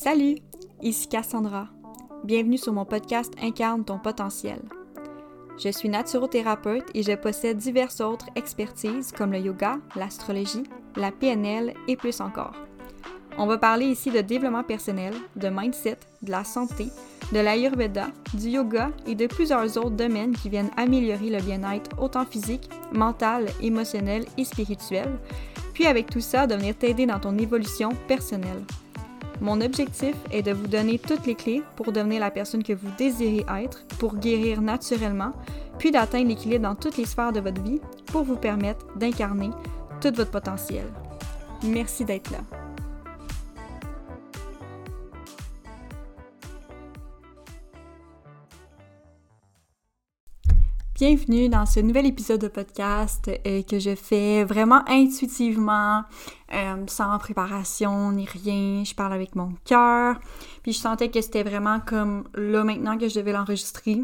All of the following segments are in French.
Salut, ici Cassandra. Bienvenue sur mon podcast Incarne ton potentiel. Je suis naturothérapeute et je possède diverses autres expertises comme le yoga, l'astrologie, la PNL et plus encore. On va parler ici de développement personnel, de mindset, de la santé, de l'ayurveda, du yoga et de plusieurs autres domaines qui viennent améliorer le bien-être autant physique, mental, émotionnel et spirituel, puis avec tout ça, de venir t'aider dans ton évolution personnelle. Mon objectif est de vous donner toutes les clés pour devenir la personne que vous désirez être, pour guérir naturellement, puis d'atteindre l'équilibre dans toutes les sphères de votre vie pour vous permettre d'incarner tout votre potentiel. Merci d'être là. Bienvenue dans ce nouvel épisode de podcast euh, que je fais vraiment intuitivement, euh, sans préparation ni rien. Je parle avec mon cœur. Puis je sentais que c'était vraiment comme là maintenant que je devais l'enregistrer.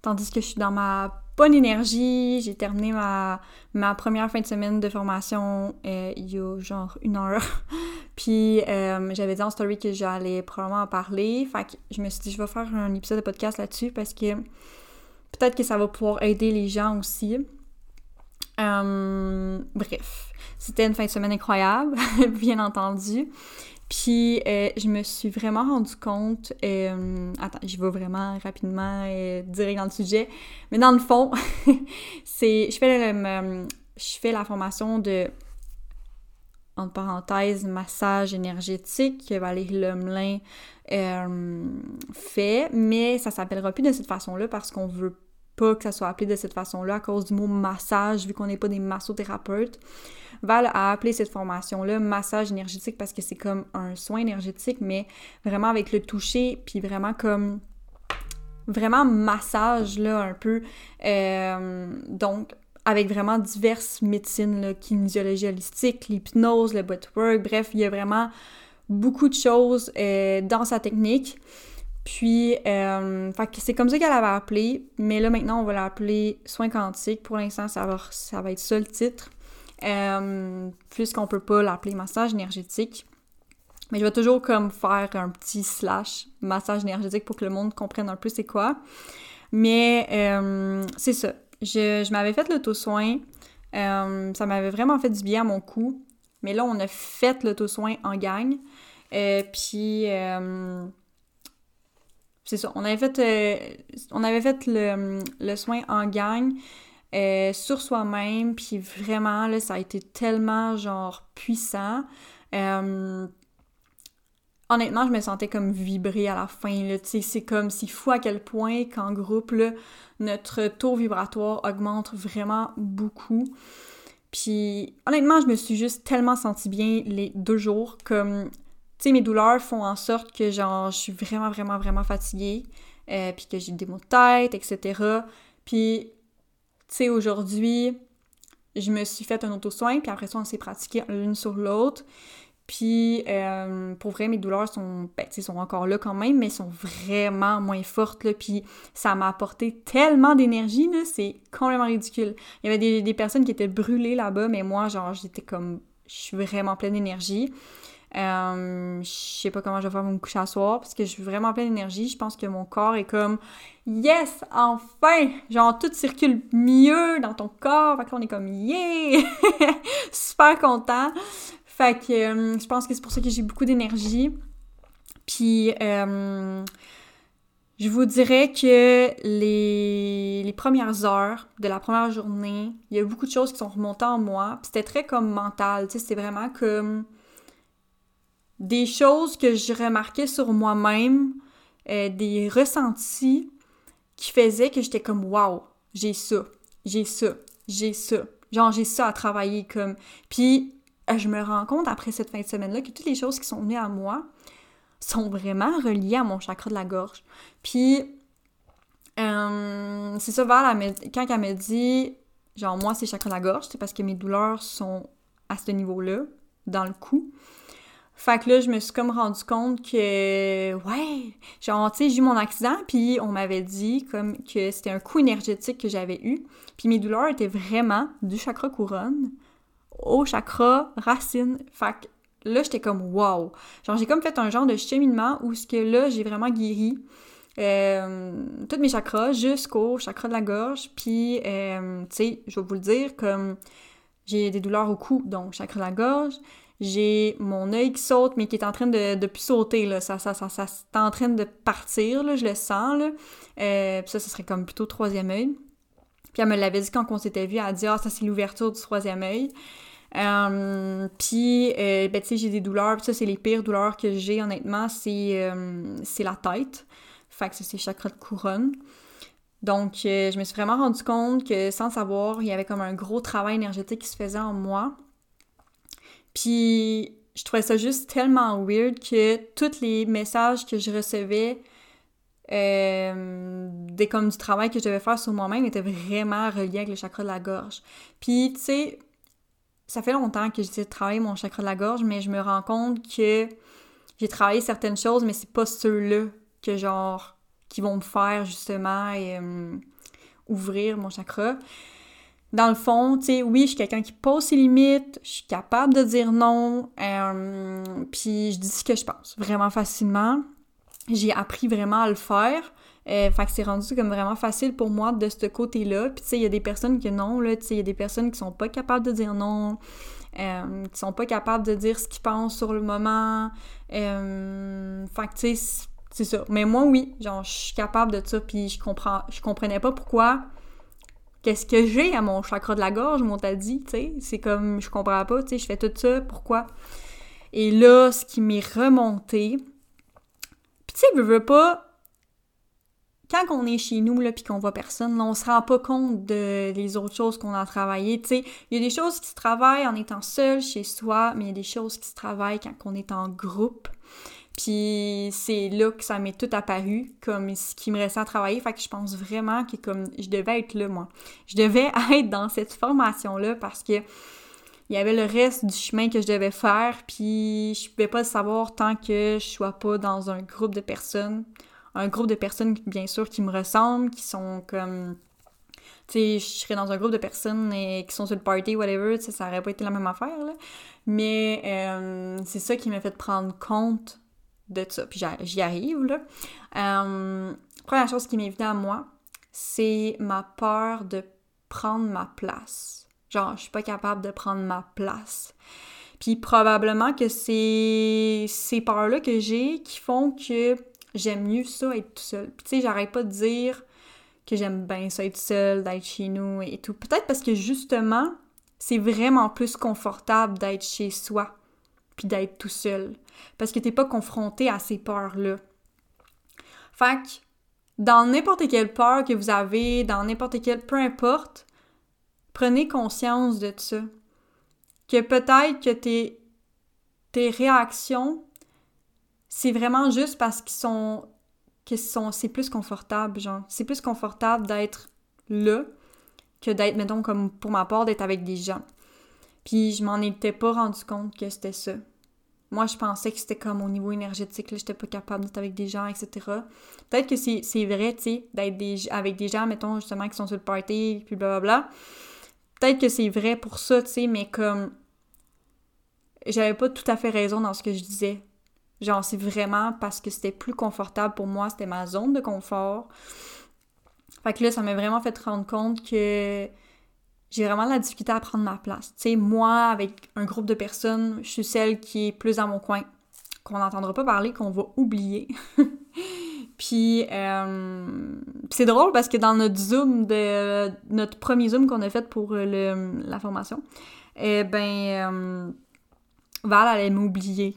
Tandis que je suis dans ma bonne énergie. J'ai terminé ma, ma première fin de semaine de formation euh, il y a genre une heure. Puis j'avais dit en story que j'allais probablement en parler. Fait que je me suis dit je vais faire un épisode de podcast là-dessus parce que Peut-être que ça va pouvoir aider les gens aussi. Euh, bref, c'était une fin de semaine incroyable, bien entendu. Puis euh, je me suis vraiment rendu compte, euh, attends, j'y vais vraiment rapidement et direct dans le sujet, mais dans le fond, c'est, je fais la formation de, entre parenthèses, massage énergétique que Valérie Lemelin euh, fait, mais ça s'appellera plus de cette façon-là parce qu'on veut que ça soit appelé de cette façon-là à cause du mot massage, vu qu'on n'est pas des massothérapeutes. Val a appelé cette formation-là massage énergétique parce que c'est comme un soin énergétique, mais vraiment avec le toucher, puis vraiment comme vraiment massage là un peu. Euh, donc avec vraiment diverses médecines, là, kinésiologie holistique, l'hypnose, le breathwork, bref, il y a vraiment beaucoup de choses euh, dans sa technique. Puis, euh, c'est comme ça qu'elle avait appelé, mais là maintenant on va l'appeler soins quantiques. Pour l'instant, ça va, ça va être ça le titre, euh, puisqu'on peut pas l'appeler massage énergétique. Mais je vais toujours comme faire un petit slash massage énergétique pour que le monde comprenne un peu c'est quoi. Mais euh, c'est ça. Je, m'avais fait l'auto-soin. Euh, ça m'avait vraiment fait du bien à mon cou. Mais là, on a fait l'auto-soin en gang. Puis, c'est ça, on avait fait, euh, le, soin en gang sur soi-même, puis vraiment, là, ça a été tellement, genre, puissant. honnêtement, je me sentais comme vibrer à la fin, c'est comme, c'est fou à quel point qu'en groupe, notre taux vibratoire augmente vraiment beaucoup. Puis honnêtement, je me suis juste tellement sentie bien les deux jours. Comme tu sais, mes douleurs font en sorte que, genre, je suis vraiment, vraiment, vraiment fatiguée, euh, puis que j'ai des maux de tête, etc. Puis, tu sais, aujourd'hui, je me suis fait un auto-soin, puis après ça, on s'est pratiqué l'une sur l'autre. Puis, euh, pour vrai, mes douleurs sont, ben, sont encore là quand même, mais sont vraiment moins fortes, là. Puis, ça m'a apporté tellement d'énergie, c'est complètement ridicule. Il y avait des, des personnes qui étaient brûlées là-bas, mais moi, genre, j'étais comme... Je suis vraiment pleine d'énergie. Euh, je sais pas comment je vais faire mon coucher à soir parce que je suis vraiment pleine d'énergie. Je pense que mon corps est comme Yes, enfin! Genre tout circule mieux dans ton corps. Fait qu'on est comme Yeah! Super content. Fait que euh, je pense que c'est pour ça que j'ai beaucoup d'énergie. Puis euh, je vous dirais que les, les, premières heures de la première journée, il y a beaucoup de choses qui sont remontées en moi. C'était très comme mental, tu sais, c'était vraiment comme des choses que je remarquais sur moi-même, euh, des ressentis qui faisaient que j'étais comme waouh, j'ai ça, j'ai ça, j'ai ça. Genre j'ai ça à travailler comme. Puis euh, je me rends compte après cette fin de semaine-là que toutes les choses qui sont venues à moi sont vraiment reliées à mon chakra de la gorge. Puis euh, c'est ça, Val, quand elle me dit, genre moi c'est chakra de la gorge, c'est parce que mes douleurs sont à ce niveau-là, dans le cou. Fait que là, je me suis comme rendu compte que, ouais, genre, tu sais, j'ai eu mon accident, puis on m'avait dit comme que c'était un coup énergétique que j'avais eu. Puis mes douleurs étaient vraiment du chakra couronne au chakra racine. Fait que là, j'étais comme wow. Genre, j'ai comme fait un genre de cheminement où ce que là, j'ai vraiment guéri euh, tous mes chakras jusqu'au chakra de la gorge. Puis, euh, tu sais, je vais vous le dire, comme j'ai des douleurs au cou, donc chakra de la gorge. J'ai mon œil qui saute, mais qui est en train de, de plus sauter, là. Ça, ça, ça, c'est en train de partir, là, je le sens, là. Euh, ça, ce serait comme plutôt troisième œil. Puis elle me l'avait dit quand on s'était vu, elle a dit « Ah, ça, c'est l'ouverture du troisième œil. Euh, puis, euh, ben, tu sais, j'ai des douleurs. Puis ça, c'est les pires douleurs que j'ai, honnêtement, c'est euh, la tête. Fait que c'est chakra de couronne. Donc, je me suis vraiment rendu compte que sans savoir, il y avait comme un gros travail énergétique qui se faisait en moi. Puis, je trouvais ça juste tellement weird que tous les messages que je recevais des comme du travail que je devais faire sur moi-même étaient vraiment reliés avec le chakra de la gorge. Puis, tu sais, ça fait longtemps que j'essaie de travailler mon chakra de la gorge, mais je me rends compte que j'ai travaillé certaines choses, mais c'est pas ceux-là que qui vont me faire justement euh, ouvrir mon chakra. Dans le fond, tu sais, oui, je suis quelqu'un qui pose ses limites, je suis capable de dire non, euh, puis je dis ce que je pense vraiment facilement. J'ai appris vraiment à le faire. Euh, fait que c'est rendu comme vraiment facile pour moi de ce côté-là. Puis tu sais, il y a des personnes qui non, là, tu sais, il y a des personnes qui sont pas capables de dire non, euh, qui sont pas capables de dire ce qu'ils pensent sur le moment. Euh, fait que tu sais, c'est ça. Mais moi, oui, genre, je suis capable de ça, puis je comprends, je comprenais pas pourquoi. Qu'est-ce que j'ai à mon chakra de la gorge, m'ont t'a dit, tu sais? C'est comme, je comprends pas, tu sais, je fais tout ça, pourquoi? Et là, ce qui m'est remonté, puis tu sais, je veux pas, quand on est chez nous, là, puis qu'on voit personne, là, on se rend pas compte de les autres choses qu'on a travaillées, tu sais. Il y a des choses qui se travaillent en étant seul chez soi, mais il y a des choses qui se travaillent quand on est en groupe. Puis c'est là que ça m'est tout apparu comme ce qui me restait à travailler. Fait que je pense vraiment que comme je devais être là, moi. Je devais être dans cette formation-là parce que il y avait le reste du chemin que je devais faire, puis je pouvais pas le savoir tant que je sois pas dans un groupe de personnes un groupe de personnes, bien sûr, qui me ressemblent, qui sont comme. Tu je serais dans un groupe de personnes et, qui sont sur le party, whatever, ça aurait pas été la même affaire, là. Mais euh, c'est ça qui m'a fait prendre compte de ça. Puis j'y arrive, là. Euh, première chose qui m'est venue à moi, c'est ma peur de prendre ma place. Genre, je suis pas capable de prendre ma place. Puis probablement que c'est ces peurs-là que j'ai qui font que j'aime mieux ça être tout seul. Puis tu sais, j'arrête pas de dire que j'aime bien ça être seul, d'être chez nous et tout. Peut-être parce que justement, c'est vraiment plus confortable d'être chez soi, puis d'être tout seul. Parce que t'es pas confronté à ces peurs-là. Fait que, dans n'importe quelle peur que vous avez, dans n'importe quelle, peu importe, prenez conscience de ça. Que peut-être que tes, réactions c'est vraiment juste parce que c'est plus confortable genre c'est plus confortable d'être là que d'être mettons comme pour ma part d'être avec des gens puis je m'en étais pas rendu compte que c'était ça moi je pensais que c'était comme au niveau énergétique là j'étais pas capable d'être avec des gens etc peut-être que c'est vrai tu sais d'être avec des gens mettons justement qui sont sur le party puis blablabla peut-être que c'est vrai pour ça tu sais mais comme j'avais pas tout à fait raison dans ce que je disais. Genre, c'est vraiment parce que c'était plus confortable pour moi, c'était ma zone de confort. Fait que là, ça m'a vraiment fait rendre compte que j'ai vraiment la difficulté à prendre ma place. Tu sais, moi, avec un groupe de personnes, je suis celle qui est plus dans mon coin, qu'on n'entendra pas parler, qu'on va oublier. Puis, euh, c'est drôle parce que dans notre Zoom, de, notre premier Zoom qu'on a fait pour le, la formation, eh ben, euh, Val allait m'oublier.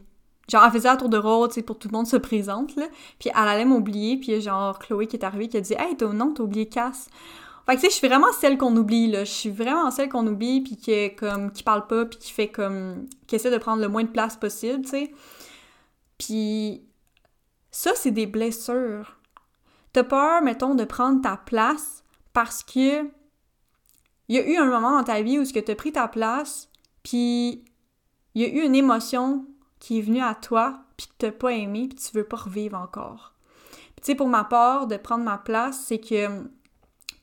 Genre, elle faisait un tour de rôle, tu sais, pour tout le monde se présente, là. Puis elle allait m'oublier, puis genre Chloé qui est arrivée qui a dit « Hey, non, t'as oublié Cass. » Fait que tu sais, je suis vraiment celle qu'on oublie, là. Je suis vraiment celle qu'on oublie, puis qui comme... qui parle pas, puis qui fait comme... qui essaie de prendre le moins de place possible, tu sais. Puis ça, c'est des blessures. T'as peur, mettons, de prendre ta place parce que il y a eu un moment dans ta vie où ce que t'as pris ta place, puis il y a eu une émotion qui est venu à toi, puis que t'as pas aimé, puis tu veux pas revivre encore. Tu sais, pour ma part, de prendre ma place, c'est que...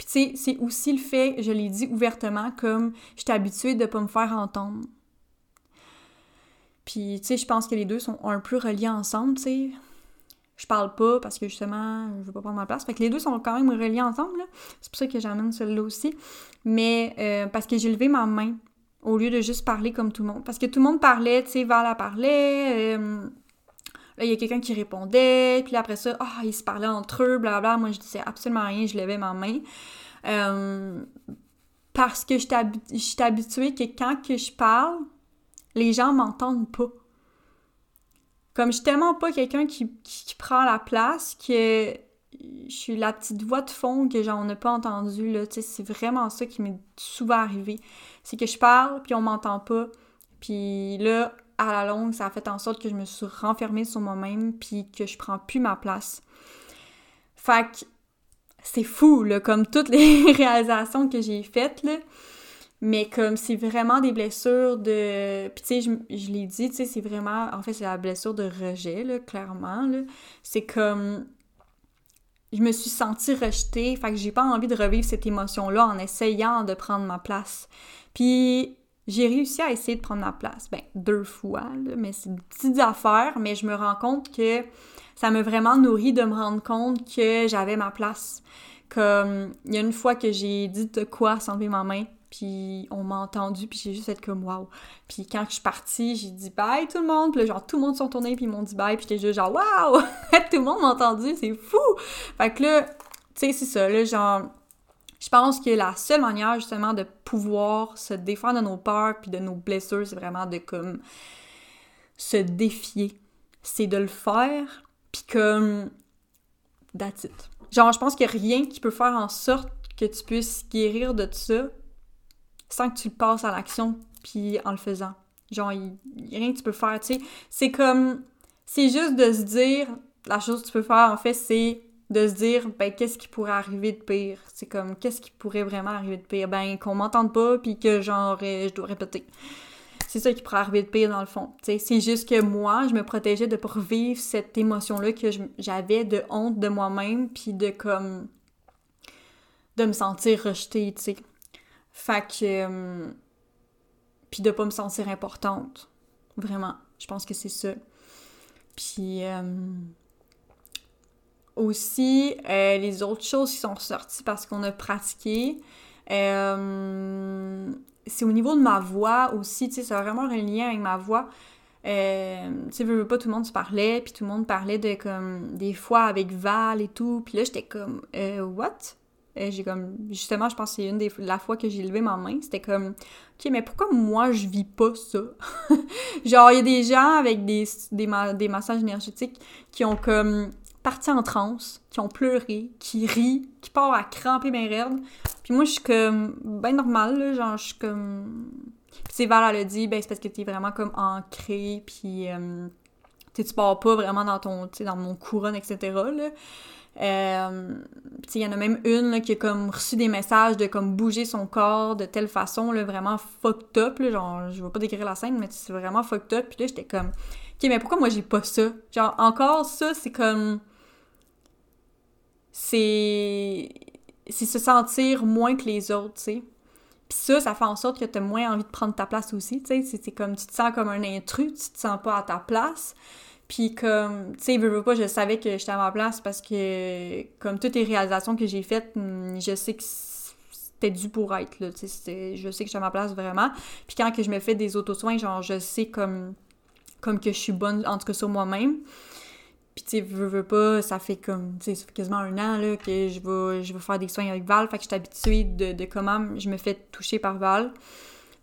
Puis tu sais, c'est aussi le fait, je l'ai dit ouvertement, comme j'étais habituée de pas me faire entendre. Puis, tu sais, je pense que les deux sont un peu reliés ensemble, tu sais. Je parle pas parce que justement, je veux pas prendre ma place. Fait que les deux sont quand même reliés ensemble, là. C'est pour ça que j'amène celui-là aussi. Mais euh, parce que j'ai levé ma main au lieu de juste parler comme tout le monde. Parce que tout le monde parlait, tu sais, Val parlait. Euh, là, il y a quelqu'un qui répondait. Puis après ça, ah, ils se parlaient entre eux, blablabla. Moi, je disais absolument rien, je levais ma main. Euh, parce que je suis habituée que quand que je parle, les gens m'entendent pas. Comme je suis tellement pas quelqu'un qui, prend la place que je suis la petite voix de fond que j'en ai pas entendu là, c'est vraiment ça qui m'est souvent arrivé. C'est que je parle puis on m'entend pas. Puis là, à la longue, ça a fait en sorte que je me suis renfermée sur moi-même puis que je prends plus ma place. Fait que c'est fou, comme toutes les réalisations que j'ai faites, là. Mais comme c'est vraiment des blessures de... Puis tu sais, je, l'ai dit, tu sais, c'est vraiment... En fait, c'est la blessure de rejet, là, clairement. C'est comme... Je me suis sentie rejetée, fait que j'ai pas envie de revivre cette émotion-là en essayant de prendre ma place. Puis j'ai réussi à essayer de prendre ma place. Ben, deux fois, là, mais c'est une petite affaire, mais je me rends compte que ça m'a vraiment nourri de me rendre compte que j'avais ma place. Comme, il y a une fois que j'ai dit de quoi sans lever ma main, puis on m'a entendu, puis j'ai juste fait comme wow. Puis quand je suis partie, j'ai dit bye tout le monde, puis genre tout le monde sont tournés, puis ils m'ont dit bye, puis j'étais juste genre wow! tout le monde m'a entendu, c'est fou! Fait que là, tu sais, c'est ça, là, genre, je pense que la seule manière justement de pouvoir se défendre de nos peurs puis de nos blessures, c'est vraiment de comme se défier. C'est de le faire, puis comme that's it. Genre, je pense qu'il n'y a rien qui peut faire en sorte que tu puisses guérir de ça sans que tu le passes à l'action, puis en le faisant. Genre, il n'y a rien que tu peux faire, tu sais. C'est comme... C'est juste de se dire... La chose que tu peux faire, en fait, c'est de se dire, ben, qu'est-ce qui pourrait arriver de pire? C'est comme, qu'est-ce qui pourrait vraiment arriver de pire? Ben, qu'on m'entende pas, puis que, genre, euh, je dois répéter. C'est ça qui pourrait arriver de pire, dans le fond. C'est juste que moi, je me protégeais de pas revivre cette émotion-là que j'avais de honte de moi-même, puis de, comme, de me sentir rejetée, tu sais. Fait que. Euh, puis de pas me sentir importante. Vraiment. Je pense que c'est ça. Puis. Euh, aussi, euh, les autres choses qui sont sorties parce qu'on a pratiqué. c'est au niveau de ma voix aussi, tu sais, c'est vraiment un lien avec ma voix. Euh, tu sais, veux, pas, tout le monde se parlait, puis tout le monde parlait de comme des fois avec Val et tout, puis là j'étais comme euh, what? Euh, j'ai comme justement je pense que c'est une des la fois que j'ai levé ma main c'était comme ok mais pourquoi moi je vis pas ça? Genre il y a des gens avec des, des, des massages énergétiques qui ont comme parti en transe qui ont pleuré qui rient qui partent à cramper mes rêves puis moi je suis comme ben normal là genre je suis comme puis Val elle a dit ben c'est parce que t'es vraiment comme ancré puis euh, tu pars pas vraiment dans ton tu sais dans mon couronne etc là. Euh, il y en a même une qui a comme reçu des messages de comme bouger son corps de telle façon, là, vraiment fucked up, là, genre, je vais pas décrire la scène, mais c'est vraiment fucked up, puis là, j'étais comme, ok, mais pourquoi moi j'ai pas ça? Genre, encore ça, c'est comme, c'est, se sentir moins que les autres, tu sais. Puis ça, ça fait en sorte que t'as moins envie de prendre ta place aussi, tu sais, c'est comme, tu te sens comme un intrus, tu te sens pas à ta place, puis comme, tu sais, veux, pas, je savais que j'étais à ma place parce que, comme toutes les réalisations que j'ai faites, hmm, je sais que c'était dû pour être, là, tu sais, je sais que j'étais à ma place vraiment. Puis quand que je me fais des auto-soins, genre, je sais comme, comme que je suis bonne, en tout cas sur moi-même. Puis tu sais, veux, veux pas, ça fait comme, tu sais, quasiment un an, là, que je vais, je vais faire des soins avec Val, fait que je suis habituée de, comment je me fais toucher par Val.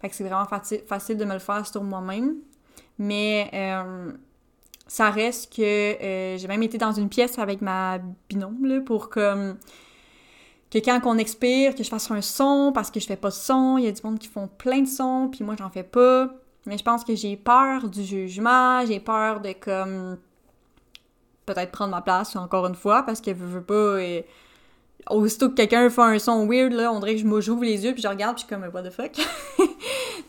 Fait que c'est vraiment facile, facile de me le faire sur moi-même. Mais... Euh, ça reste que euh, j'ai même été dans une pièce avec ma binôme là, pour comme que quand on expire, que je fasse un son parce que je fais pas de son. Il y a du monde qui font plein de sons, puis moi j'en fais pas. Mais je pense que j'ai peur du jugement, j'ai peur de comme peut-être prendre ma place encore une fois parce que je veux pas. Et aussitôt que quelqu'un fait un son weird, là, on dirait que je j'ouvre les yeux puis je regarde puis je suis comme what the fuck?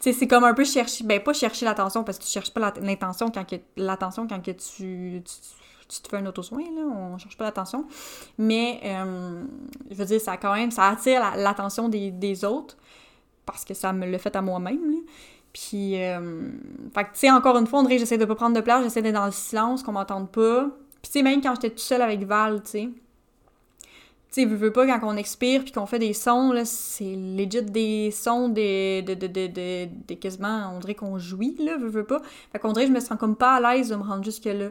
c'est comme un peu chercher, ben pas chercher l'attention parce que tu cherches pas l'intention quand que l'attention quand que tu, tu, te fais un auto-soin, là, on cherche pas l'attention. Mais euh, je veux dire, ça quand même, ça attire l'attention des, des, autres parce que ça me le fait à moi-même. Puis, euh, fait tu sais, encore une fois, on dirait que j'essaie de pas prendre de place, j'essaie d'être dans le silence, qu'on m'entende pas. Puis, tu sais, même quand j'étais toute seule avec Val, tu sais, tu sais, veux, pas, quand on expire puis qu'on fait des sons, là, c'est legit des sons de, de, de, de, quasiment, on dirait qu'on jouit, là, veux, veux pas. Fait qu'on dirait que je me sens comme pas à l'aise de me rendre jusque-là.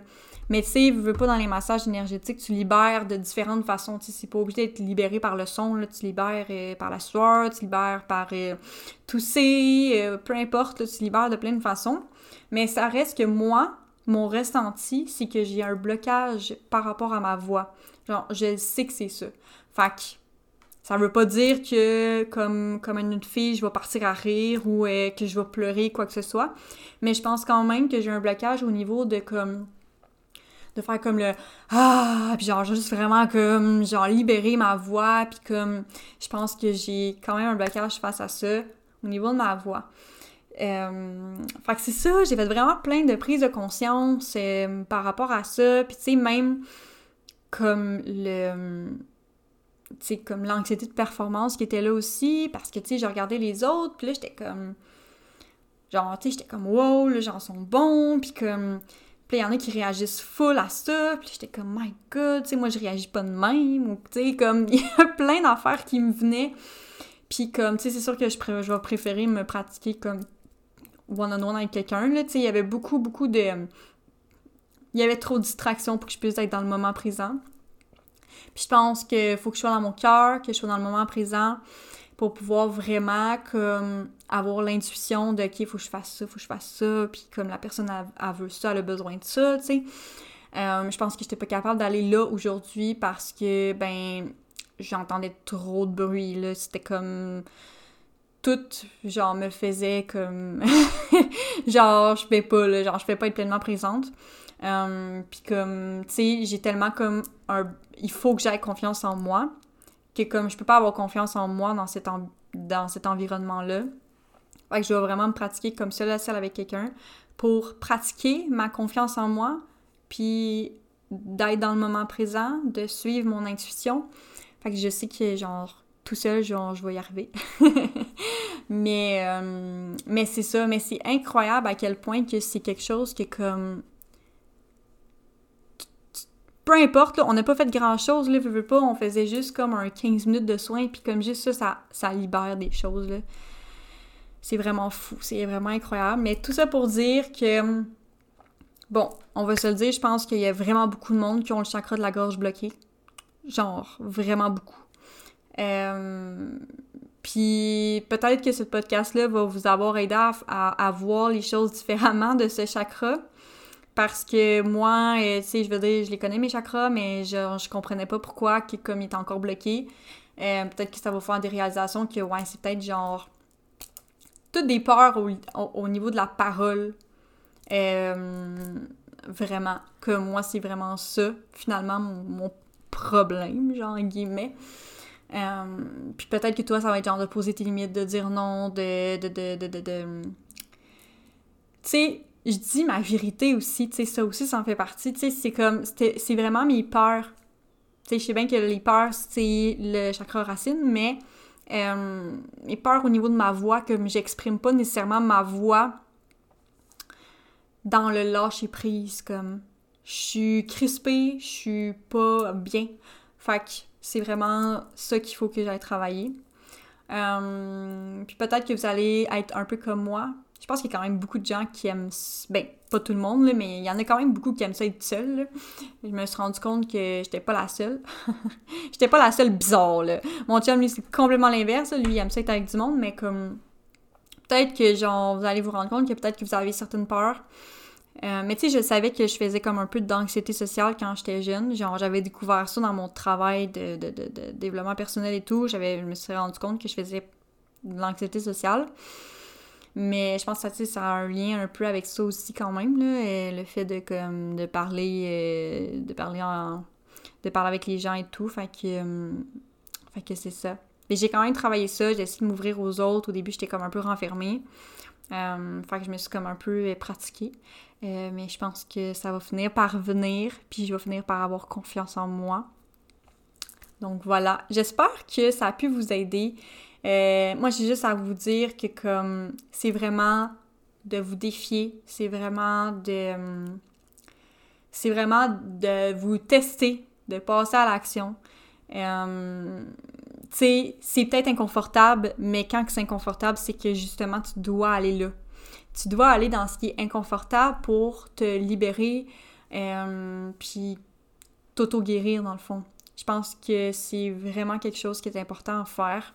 Mais tu sais, veux pas dans les massages énergétiques, tu libères de différentes façons. Tu sais, c'est pas obligé d'être libéré par le son, là, tu libères euh, par la sueur, tu libères par euh, tousser, euh, peu importe, tu libères de plein de façons. Mais ça reste que moi, mon ressenti, c'est que j'ai un blocage par rapport à ma voix. Genre, je sais que c'est ça. Fait que ça veut pas dire que, comme, comme une fille, je vais partir à rire ou que je vais pleurer, quoi que ce soit. Mais je pense quand même que j'ai un blocage au niveau de comme de faire comme le ah puis genre juste vraiment comme genre libérer ma voix puis comme je pense que j'ai quand même un blocage face à ça au niveau de ma voix. Euh, fait que c'est ça, j'ai fait vraiment plein de prises de conscience euh, par rapport à ça, puis tu sais même comme le tu sais comme l'anxiété de performance qui était là aussi parce que tu sais je regardais les autres puis là j'étais comme genre tu sais j'étais comme wow les gens sont bons puis comme puis il y en a qui réagissent full à ça. Puis j'étais comme, my god, tu sais, moi je réagis pas de même. Ou, tu sais, comme, il y a plein d'affaires qui me venaient. Puis comme, tu sais, c'est sûr que je, je vais préférer me pratiquer comme one-on-one avec quelqu'un. Il y avait beaucoup, beaucoup de. Il y avait trop de distractions pour que je puisse être dans le moment présent. Puis je pense qu'il faut que je sois dans mon cœur, que je sois dans le moment présent pour pouvoir vraiment comme avoir l'intuition de OK, il faut que je fasse ça, faut que je fasse ça, puis comme la personne a, veut ça, elle a besoin de ça, tu sais. Euh, je pense que j'étais pas capable d'aller là aujourd'hui parce que ben j'entendais trop de bruit là, c'était comme tout genre me faisait comme genre je fais pas là, genre je fais pas être pleinement présente. Euh, puis comme tu sais, j'ai tellement comme un il faut que j'aie confiance en moi que comme je peux pas avoir confiance en moi dans cet, dans cet environnement-là. Fait que je dois vraiment me pratiquer comme seule à seule avec quelqu'un pour pratiquer ma confiance en moi, puis d'être dans le moment présent, de suivre mon intuition. Fait que je sais que genre tout seul, genre, je vais y arriver. mais euh, mais c'est ça, mais c'est incroyable à quel point que c'est quelque chose qui est comme peu importe, on n'a pas fait grand-chose, là, veux, pas, on faisait juste comme un 15 minutes de soins, puis comme juste ça, ça, libère des choses, là. C'est vraiment fou, c'est vraiment incroyable. Mais tout ça pour dire que, bon, on va se le dire, je pense qu'il y a vraiment beaucoup de monde qui ont le chakra de la gorge bloqué. Genre, vraiment beaucoup. Euh, puis peut-être que ce podcast-là va vous avoir aidé à, voir les choses différemment de ce chakra. Parce que moi, euh, tu sais, je veux dire, je les connais mes chakras, mais je, je comprenais pas pourquoi, que, comme il était encore bloqué. Euh, peut-être que ça va faire des réalisations que, ouais, c'est peut-être genre. Toutes des peurs au, niveau de la parole. Vraiment. Que moi, c'est vraiment ça, finalement, mon, problème, genre, en guillemets. puis peut-être que toi, ça va être genre de poser tes limites, de dire non, de. de, de, de, de... Tu sais, je dis ma vérité aussi, tu sais, ça aussi, ça en fait partie, tu sais, c'est comme, c'est vraiment mes peurs. Tu sais, je sais bien que les peurs, c'est le chakra racine, mais euh, mes peurs au niveau de ma voix, comme j'exprime pas nécessairement ma voix dans le lâcher prise, comme, je suis crispée, je suis pas bien. Fait que c'est vraiment ça qu'il faut que j'aille travailler. Euh, puis peut-être que vous allez être un peu comme moi, je pense qu'il y a quand même beaucoup de gens qui aiment. Ben, pas tout le monde, mais il y en a quand même beaucoup qui aiment ça être seul. Je me suis rendu compte que j'étais pas la seule. j'étais pas la seule bizarre. Là. Mon chum, lui, c'est complètement l'inverse. Lui, il aime ça être avec du monde, mais comme. Peut-être que, genre, vous allez vous rendre compte que peut-être que vous avez certaines peurs. Euh, mais tu sais, je savais que je faisais comme un peu d'anxiété sociale quand j'étais jeune. Genre, j'avais découvert ça dans mon travail de, de, de, développement personnel et tout. J'avais, je me suis rendu compte que je faisais de l'anxiété sociale. Mais je pense que ça, a un lien un peu avec ça aussi quand même, là, le fait de, comme, de parler euh, de parler en, de parler avec les gens et tout. Fait que, euh, fait que c'est ça. Mais j'ai quand même travaillé ça, j'ai essayé de m'ouvrir aux autres. Au début, j'étais comme un peu renfermée. Euh, fait que je me suis comme un peu pratiquée. mais je pense que ça va finir par venir, puis je vais finir par avoir confiance en moi. Donc voilà, j'espère que ça a pu vous aider. Euh, moi, j'ai juste à vous dire que comme c'est vraiment de vous défier, c'est vraiment de... C'est vraiment de vous tester, de passer à l'action. Euh, sais, c'est peut-être inconfortable, mais quand c'est inconfortable, c'est que justement, tu dois aller là. Tu dois aller dans ce qui est inconfortable pour te libérer, euh, puis t'auto-guérir dans le fond. Je pense que c'est vraiment quelque chose qui est important à faire.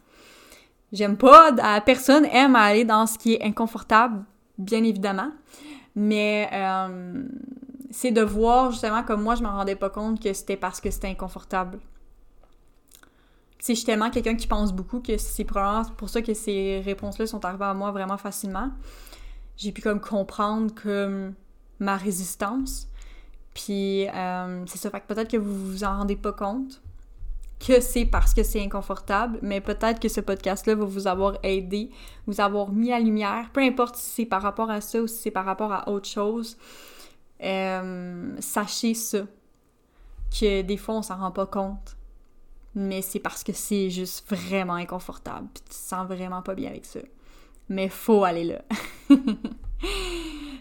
J'aime pas, personne aime aller dans ce qui est inconfortable, bien évidemment, mais euh, c'est de voir justement comme moi je m'en rendais pas compte que c'était parce que c'était inconfortable. Je suis tellement quelqu'un qui pense beaucoup que c'est probablement pour ça que ces réponses-là sont arrivées à moi vraiment facilement. J'ai pu comme comprendre que ma résistance. Puis euh, c'est ça, fait que peut-être que vous vous en rendez pas compte que c'est parce que c'est inconfortable, mais peut-être que ce podcast-là va vous avoir aidé, vous avoir mis à lumière, peu importe si c'est par rapport à ça ou si c'est par rapport à autre chose. Euh, sachez ça, que des fois on s'en rend pas compte mais c'est parce que c'est juste vraiment inconfortable, puis tu te sens vraiment pas bien avec ça. Mais faut aller là.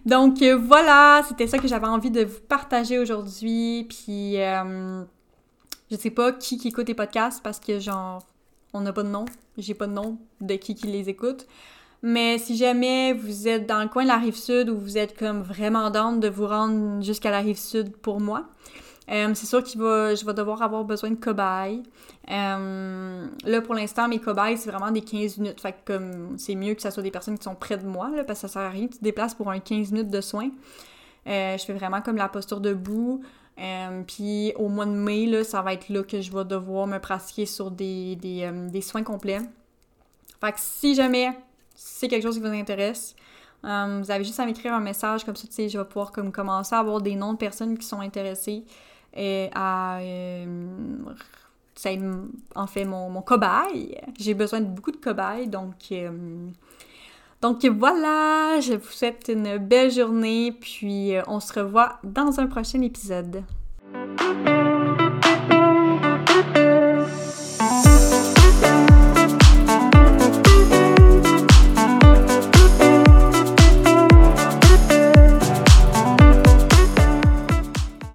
Donc euh, voilà, c'était ça que j'avais envie de vous partager aujourd'hui, puis euh, je sais pas qui qui écoute les podcasts parce que genre on n'a pas de nom, j'ai pas de nom de qui qui les écoute. Mais si jamais vous êtes dans le coin de la rive sud ou vous êtes comme vraiment d'âme de vous rendre jusqu'à la rive sud pour moi, euh, c'est sûr que je vais devoir avoir besoin de cobayes. Euh, là, pour l'instant, mes cobayes, c'est vraiment des 15 minutes. Fait que c'est mieux que ce soit des personnes qui sont près de moi, parce que ça sert à rien. Tu te déplaces pour un 15 minutes de soins. Euh, je fais vraiment comme la posture debout. Puis au mois de mai, là, ça va être là que je vais devoir me pratiquer sur des, des soins complets. Fait que si jamais c'est quelque chose qui vous intéresse, vous avez juste à m'écrire un message comme ça, tu sais, je vais pouvoir comme commencer à avoir des noms de personnes qui sont intéressées et à c'est euh, en fait mon, mon cobaye. J'ai besoin de beaucoup de cobayes, donc euh, donc voilà, je vous souhaite une belle journée, puis euh, on se revoit dans un prochain épisode.